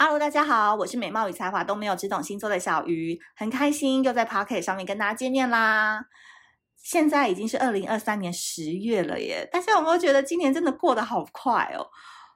Hello，大家好，我是美貌与才华都没有，只懂星座的小鱼，很开心又在 Pocket 上面跟大家见面啦。现在已经是二零二三年十月了耶，大家有没有觉得今年真的过得好快哦？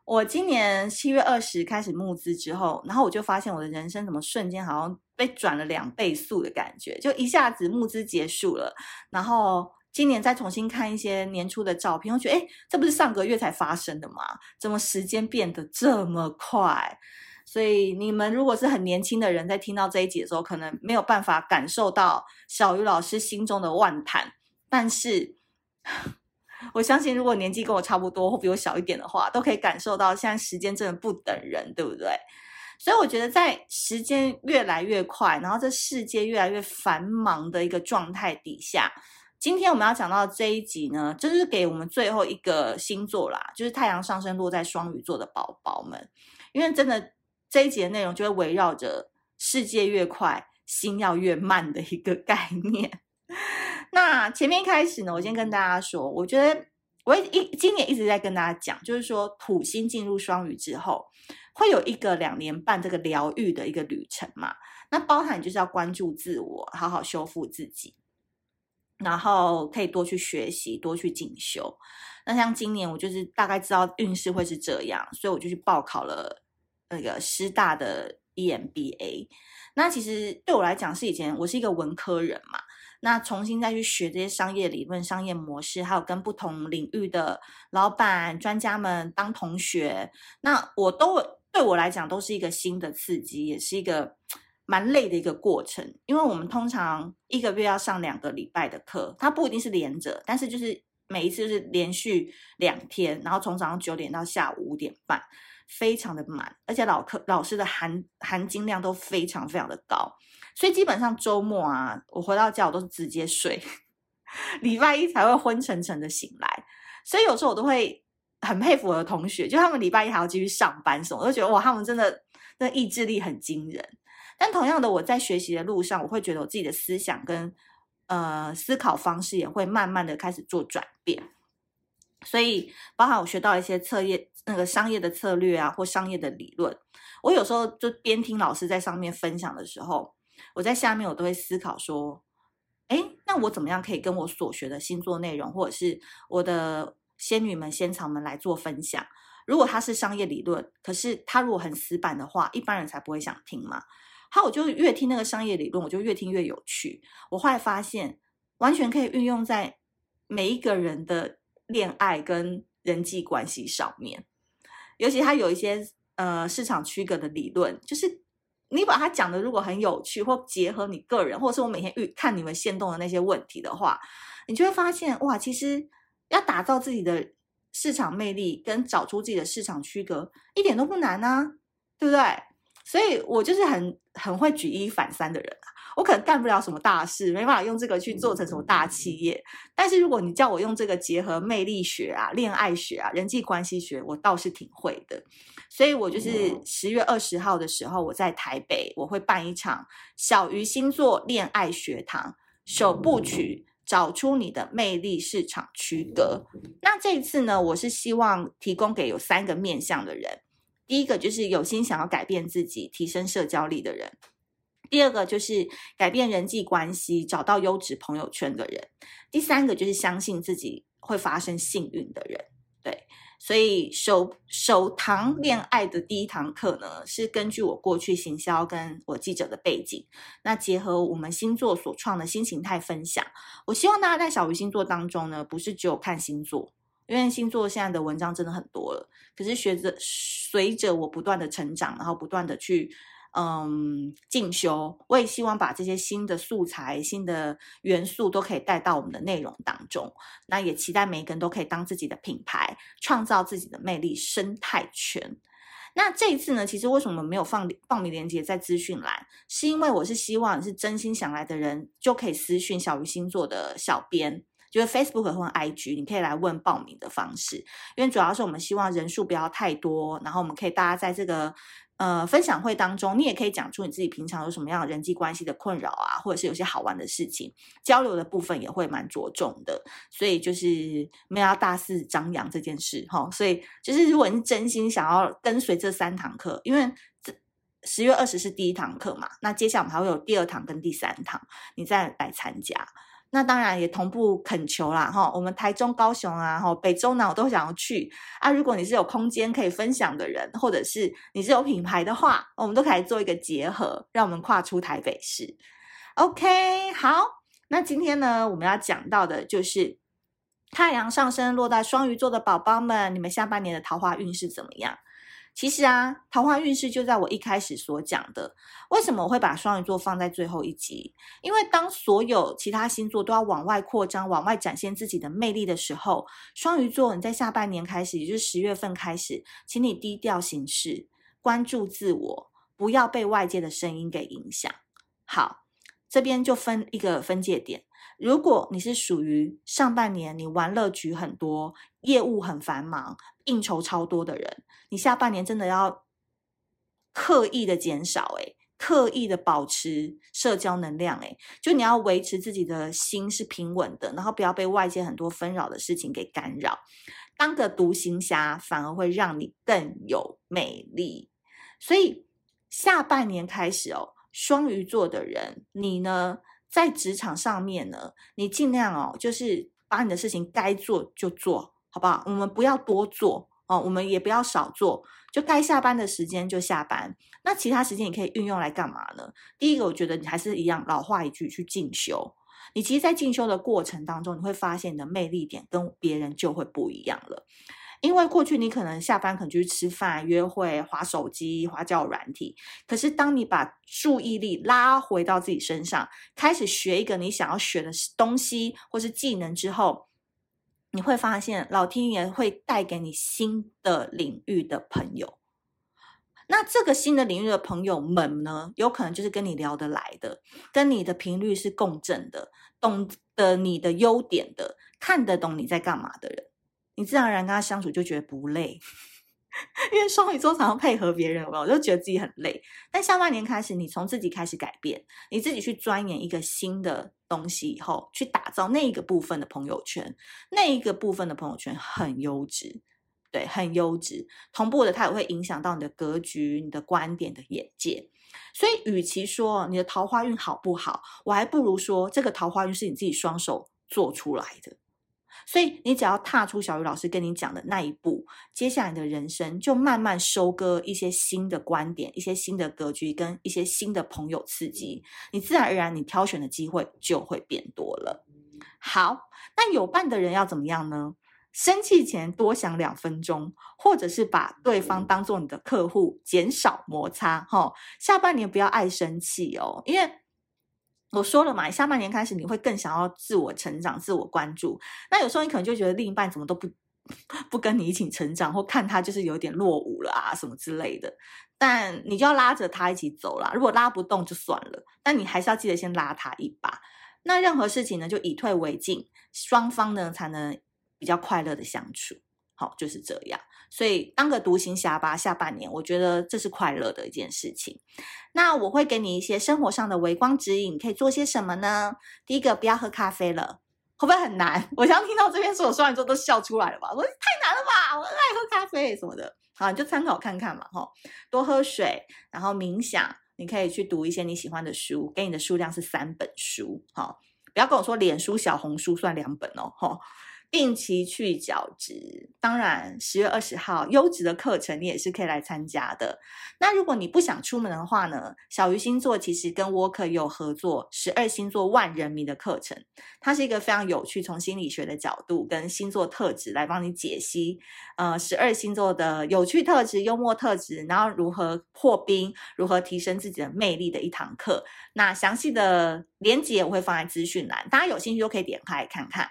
我今年七月二十开始募资之后，然后我就发现我的人生怎么瞬间好像被转了两倍速的感觉，就一下子募资结束了，然后今年再重新看一些年初的照片，我觉得诶，这不是上个月才发生的吗？怎么时间变得这么快？所以你们如果是很年轻的人，在听到这一集的时候，可能没有办法感受到小鱼老师心中的万谈。但是，我相信如果年纪跟我差不多或比我小一点的话，都可以感受到现在时间真的不等人，对不对？所以我觉得在时间越来越快，然后这世界越来越繁忙的一个状态底下，今天我们要讲到这一集呢，就是给我们最后一个星座啦，就是太阳上升落在双鱼座的宝宝们，因为真的。这一节内容就会围绕着世界越快，心要越慢的一个概念。那前面一开始呢，我先跟大家说，我觉得我一今年一直在跟大家讲，就是说土星进入双鱼之后，会有一个两年半这个疗愈的一个旅程嘛。那包含就是要关注自我，好好修复自己，然后可以多去学习，多去进修。那像今年我就是大概知道运势会是这样，所以我就去报考了。那个师大的 EMBA，那其实对我来讲是以前我是一个文科人嘛，那重新再去学这些商业理论、商业模式，还有跟不同领域的老板、专家们当同学，那我都对我来讲都是一个新的刺激，也是一个蛮累的一个过程，因为我们通常一个月要上两个礼拜的课，它不一定是连着，但是就是每一次是连续两天，然后从早上九点到下午五点半。非常的满，而且老课老师的含含金量都非常非常的高，所以基本上周末啊，我回到家我都是直接睡，礼拜一才会昏沉沉的醒来。所以有时候我都会很佩服我的同学，就他们礼拜一还要继续上班什么，我都觉得哇，他们真的那意志力很惊人。但同样的，我在学习的路上，我会觉得我自己的思想跟呃思考方式也会慢慢的开始做转变。所以，包含我学到一些策业那个商业的策略啊，或商业的理论，我有时候就边听老师在上面分享的时候，我在下面我都会思考说，哎，那我怎么样可以跟我所学的星座内容，或者是我的仙女们、仙草们来做分享？如果它是商业理论，可是它如果很死板的话，一般人才不会想听嘛。好，我就越听那个商业理论，我就越听越有趣。我后来发现，完全可以运用在每一个人的。恋爱跟人际关系上面，尤其他有一些呃市场区隔的理论，就是你把它讲的如果很有趣，或结合你个人，或者是我每天遇看你们线动的那些问题的话，你就会发现哇，其实要打造自己的市场魅力跟找出自己的市场区隔一点都不难啊，对不对？所以我就是很很会举一反三的人啊。我可能干不了什么大事，没办法用这个去做成什么大企业。但是如果你叫我用这个结合魅力学啊、恋爱学啊、人际关系学，我倒是挺会的。所以我就是十月二十号的时候，我在台北，我会办一场小鱼星座恋爱学堂首部曲，找出你的魅力市场区隔。那这一次呢，我是希望提供给有三个面向的人。第一个就是有心想要改变自己、提升社交力的人。第二个就是改变人际关系，找到优质朋友圈的人。第三个就是相信自己会发生幸运的人。对，所以首首堂恋爱的第一堂课呢，是根据我过去行销跟我记者的背景，那结合我们星座所创的新形态分享。我希望大家在小鱼星座当中呢，不是只有看星座，因为星座现在的文章真的很多了。可是随着随着我不断的成长，然后不断的去。嗯，进修，我也希望把这些新的素材、新的元素都可以带到我们的内容当中。那也期待每一个人都可以当自己的品牌，创造自己的魅力生态圈。那这一次呢，其实为什么没有放报名链接在资讯栏？是因为我是希望是真心想来的人就可以私讯小鱼星座的小编，就是 Facebook 或 IG，你可以来问报名的方式。因为主要是我们希望人数不要太多，然后我们可以大家在这个。呃，分享会当中，你也可以讲出你自己平常有什么样的人际关系的困扰啊，或者是有些好玩的事情，交流的部分也会蛮着重的。所以就是没有要大肆张扬这件事哈。所以就是如果你真心想要跟随这三堂课，因为这十月二十是第一堂课嘛，那接下来我们还会有第二堂跟第三堂，你再来参加。那当然也同步恳求啦，哈，我们台中、高雄啊，哈，北中南我都想要去啊。如果你是有空间可以分享的人，或者是你是有品牌的话，我们都可以做一个结合，让我们跨出台北市。OK，好，那今天呢，我们要讲到的就是太阳上升落在双鱼座的宝宝们，你们下半年的桃花运势怎么样？其实啊，桃花运势就在我一开始所讲的。为什么我会把双鱼座放在最后一集？因为当所有其他星座都要往外扩张、往外展现自己的魅力的时候，双鱼座你在下半年开始，也就是十月份开始，请你低调行事，关注自我，不要被外界的声音给影响。好，这边就分一个分界点。如果你是属于上半年你玩乐局很多、业务很繁忙、应酬超多的人，你下半年真的要刻意的减少，诶，刻意的保持社交能量，诶，就你要维持自己的心是平稳的，然后不要被外界很多纷扰的事情给干扰。当个独行侠反而会让你更有魅力。所以下半年开始哦，双鱼座的人，你呢？在职场上面呢，你尽量哦，就是把你的事情该做就做，好不好？我们不要多做哦，我们也不要少做，就该下班的时间就下班。那其他时间你可以运用来干嘛呢？第一个，我觉得你还是一样，老话一句，去进修。你其实，在进修的过程当中，你会发现你的魅力点跟别人就会不一样了。因为过去你可能下班可能就去吃饭、约会、划手机、划教软体，可是当你把注意力拉回到自己身上，开始学一个你想要学的东西或是技能之后，你会发现老天爷会带给你新的领域的朋友。那这个新的领域的朋友们呢，有可能就是跟你聊得来的，跟你的频率是共振的，懂得你的优点的，看得懂你在干嘛的人。你自然而然跟他相处就觉得不累，因为双鱼座常常配合别人，我就觉得自己很累。但下半年开始，你从自己开始改变，你自己去钻研一个新的东西以后，去打造那一个部分的朋友圈，那一个部分的朋友圈很优质，对，很优质。同步的，它也会影响到你的格局、你的观点的眼界。所以，与其说你的桃花运好不好，我还不如说这个桃花运是你自己双手做出来的。所以，你只要踏出小鱼老师跟你讲的那一步，接下来的人生就慢慢收割一些新的观点、一些新的格局跟一些新的朋友刺激，你自然而然你挑选的机会就会变多了。好，那有伴的人要怎么样呢？生气前多想两分钟，或者是把对方当做你的客户，减少摩擦。哈，下半年不要爱生气哦，因为。我说了嘛，下半年开始你会更想要自我成长、自我关注。那有时候你可能就觉得另一半怎么都不 不跟你一起成长，或看他就是有点落伍了啊什么之类的。但你就要拉着他一起走啦。如果拉不动就算了，但你还是要记得先拉他一把。那任何事情呢，就以退为进，双方呢才能比较快乐的相处。好，就是这样。所以当个独行侠吧，下半年我觉得这是快乐的一件事情。那我会给你一些生活上的微光指引，可以做些什么呢？第一个，不要喝咖啡了，会不会很难？我刚听到这边，所有双鱼座都笑出来了吧？我说太难了吧，我爱喝咖啡什么的。好，你就参考看看嘛，哈。多喝水，然后冥想，你可以去读一些你喜欢的书，给你的数量是三本书，好，不要跟我说脸书、小红书算两本哦，哈。定期去角质，当然十月二十号优质的课程你也是可以来参加的。那如果你不想出门的话呢？小鱼星座其实跟 Walker 有合作十二星座万人迷的课程，它是一个非常有趣，从心理学的角度跟星座特质来帮你解析，呃，十二星座的有趣特质、幽默特质，然后如何破冰、如何提升自己的魅力的一堂课。那详细的连接我会放在资讯栏，大家有兴趣都可以点开看看。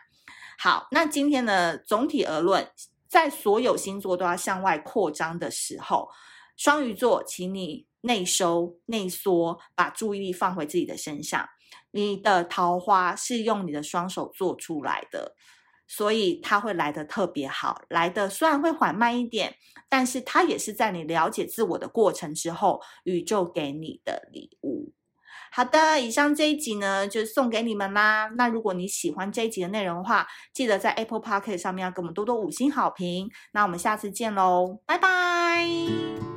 好，那今天呢，总体而论，在所有星座都要向外扩张的时候，双鱼座，请你内收、内缩，把注意力放回自己的身上。你的桃花是用你的双手做出来的，所以它会来的特别好，来的虽然会缓慢一点，但是它也是在你了解自我的过程之后，宇宙给你的礼物。好的，以上这一集呢，就送给你们啦。那如果你喜欢这一集的内容的话，记得在 Apple Podcast 上面要给我们多多五星好评。那我们下次见喽，拜拜。